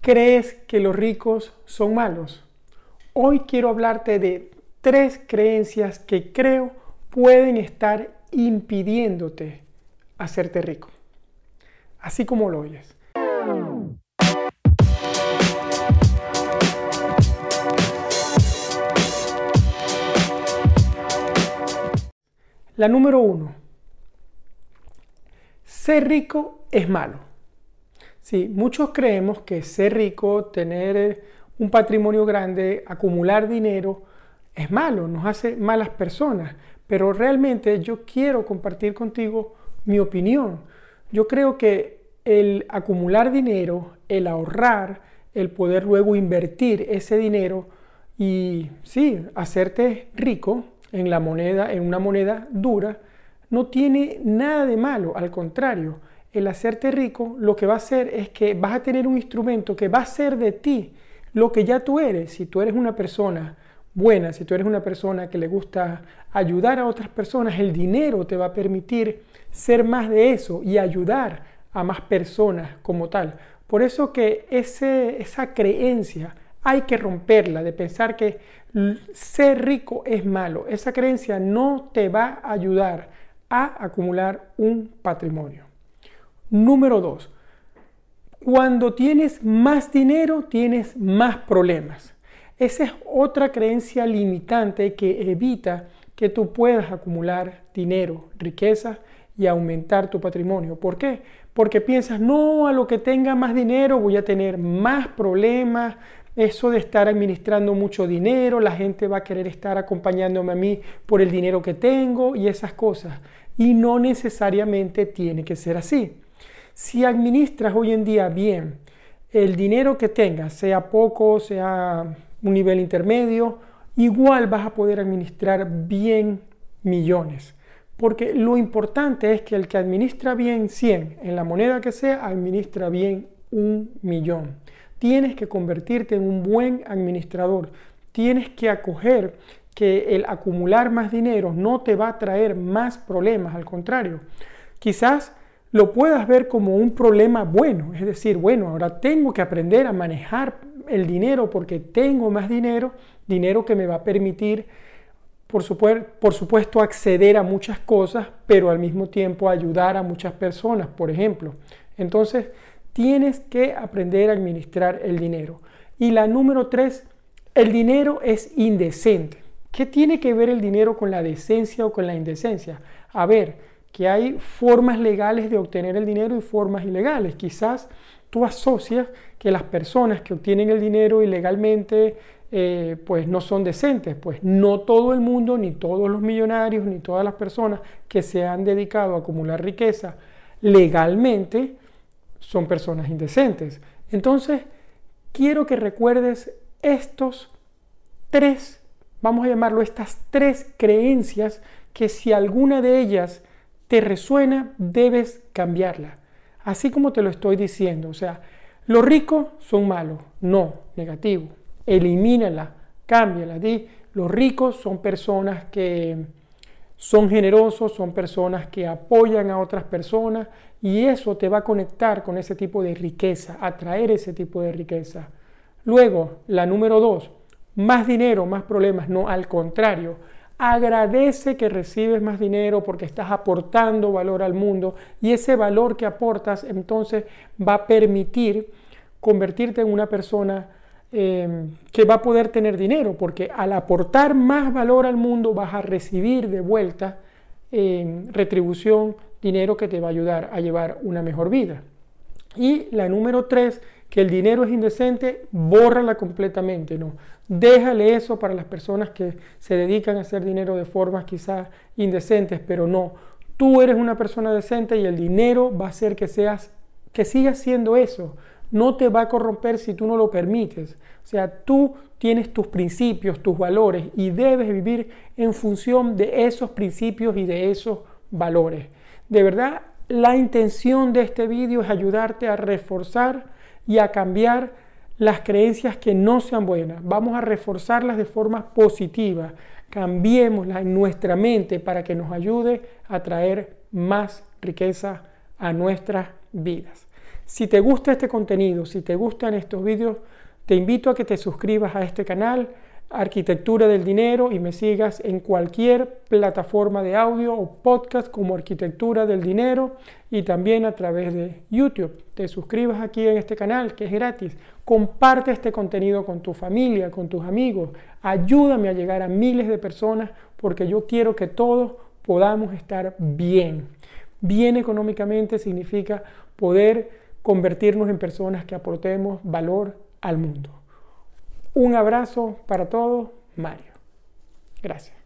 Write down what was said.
¿Crees que los ricos son malos? Hoy quiero hablarte de tres creencias que creo pueden estar impidiéndote hacerte rico. Así como lo oyes. La número uno. Ser rico es malo. Sí, muchos creemos que ser rico, tener eh, un patrimonio grande, acumular dinero, es malo, nos hace malas personas. Pero realmente yo quiero compartir contigo mi opinión. Yo creo que el acumular dinero, el ahorrar, el poder luego invertir ese dinero y sí, hacerte rico en la moneda, en una moneda dura, no tiene nada de malo, al contrario, el hacerte rico lo que va a hacer es que vas a tener un instrumento que va a ser de ti lo que ya tú eres. Si tú eres una persona buena, si tú eres una persona que le gusta ayudar a otras personas, el dinero te va a permitir ser más de eso y ayudar a más personas como tal. Por eso que esa creencia hay que romperla de pensar que ser rico es malo. Esa creencia no te va a ayudar a acumular un patrimonio. Número dos, cuando tienes más dinero, tienes más problemas. Esa es otra creencia limitante que evita que tú puedas acumular dinero, riqueza y aumentar tu patrimonio. ¿Por qué? Porque piensas, no, a lo que tenga más dinero voy a tener más problemas, eso de estar administrando mucho dinero, la gente va a querer estar acompañándome a mí por el dinero que tengo y esas cosas. Y no necesariamente tiene que ser así. Si administras hoy en día bien el dinero que tengas, sea poco, sea un nivel intermedio, igual vas a poder administrar bien millones. Porque lo importante es que el que administra bien 100 en la moneda que sea, administra bien un millón. Tienes que convertirte en un buen administrador. Tienes que acoger que el acumular más dinero no te va a traer más problemas, al contrario. Quizás lo puedas ver como un problema bueno, es decir, bueno, ahora tengo que aprender a manejar el dinero porque tengo más dinero, dinero que me va a permitir, por, por supuesto, acceder a muchas cosas, pero al mismo tiempo ayudar a muchas personas, por ejemplo. Entonces, tienes que aprender a administrar el dinero. Y la número tres, el dinero es indecente. ¿Qué tiene que ver el dinero con la decencia o con la indecencia? A ver, que hay formas legales de obtener el dinero y formas ilegales. Quizás tú asocias que las personas que obtienen el dinero ilegalmente eh, pues no son decentes. Pues no todo el mundo, ni todos los millonarios, ni todas las personas que se han dedicado a acumular riqueza legalmente son personas indecentes. Entonces, quiero que recuerdes estos tres, vamos a llamarlo estas tres creencias que si alguna de ellas te resuena, debes cambiarla. Así como te lo estoy diciendo. O sea, los ricos son malos. No, negativo. Elimínala, cámbiala. Di, los ricos son personas que son generosos, son personas que apoyan a otras personas y eso te va a conectar con ese tipo de riqueza, atraer ese tipo de riqueza. Luego, la número dos, más dinero, más problemas. No, al contrario, agradece que recibes más dinero porque estás aportando valor al mundo y ese valor que aportas entonces va a permitir convertirte en una persona em, que va a poder tener dinero porque al aportar más valor al mundo vas a recibir de vuelta em, retribución, dinero que te va a ayudar a llevar una mejor vida. Y la número tres, que el dinero es indecente, bórrala completamente, ¿no? Déjale eso para las personas que se dedican a hacer dinero de formas quizás indecentes, pero no. Tú eres una persona decente y el dinero va a hacer que seas que sigas siendo eso. No te va a corromper si tú no lo permites. O sea, tú tienes tus principios, tus valores y debes vivir en función de esos principios y de esos valores. De verdad, la intención de este vídeo es ayudarte a reforzar y a cambiar las creencias que no sean buenas, vamos a reforzarlas de forma positiva, cambiémoslas en nuestra mente para que nos ayude a traer más riqueza a nuestras vidas. Si te gusta este contenido, si te gustan estos vídeos, te invito a que te suscribas a este canal, Arquitectura del Dinero, y me sigas en cualquier plataforma de audio o podcast como Arquitectura del Dinero y también a través de YouTube. Te suscribas aquí en este canal que es gratis. Comparte este contenido con tu familia, con tus amigos. Ayúdame a llegar a miles de personas porque yo quiero que todos podamos estar bien. Bien económicamente significa poder convertirnos en personas que aportemos valor al mundo. Un abrazo para todos, Mario. Gracias.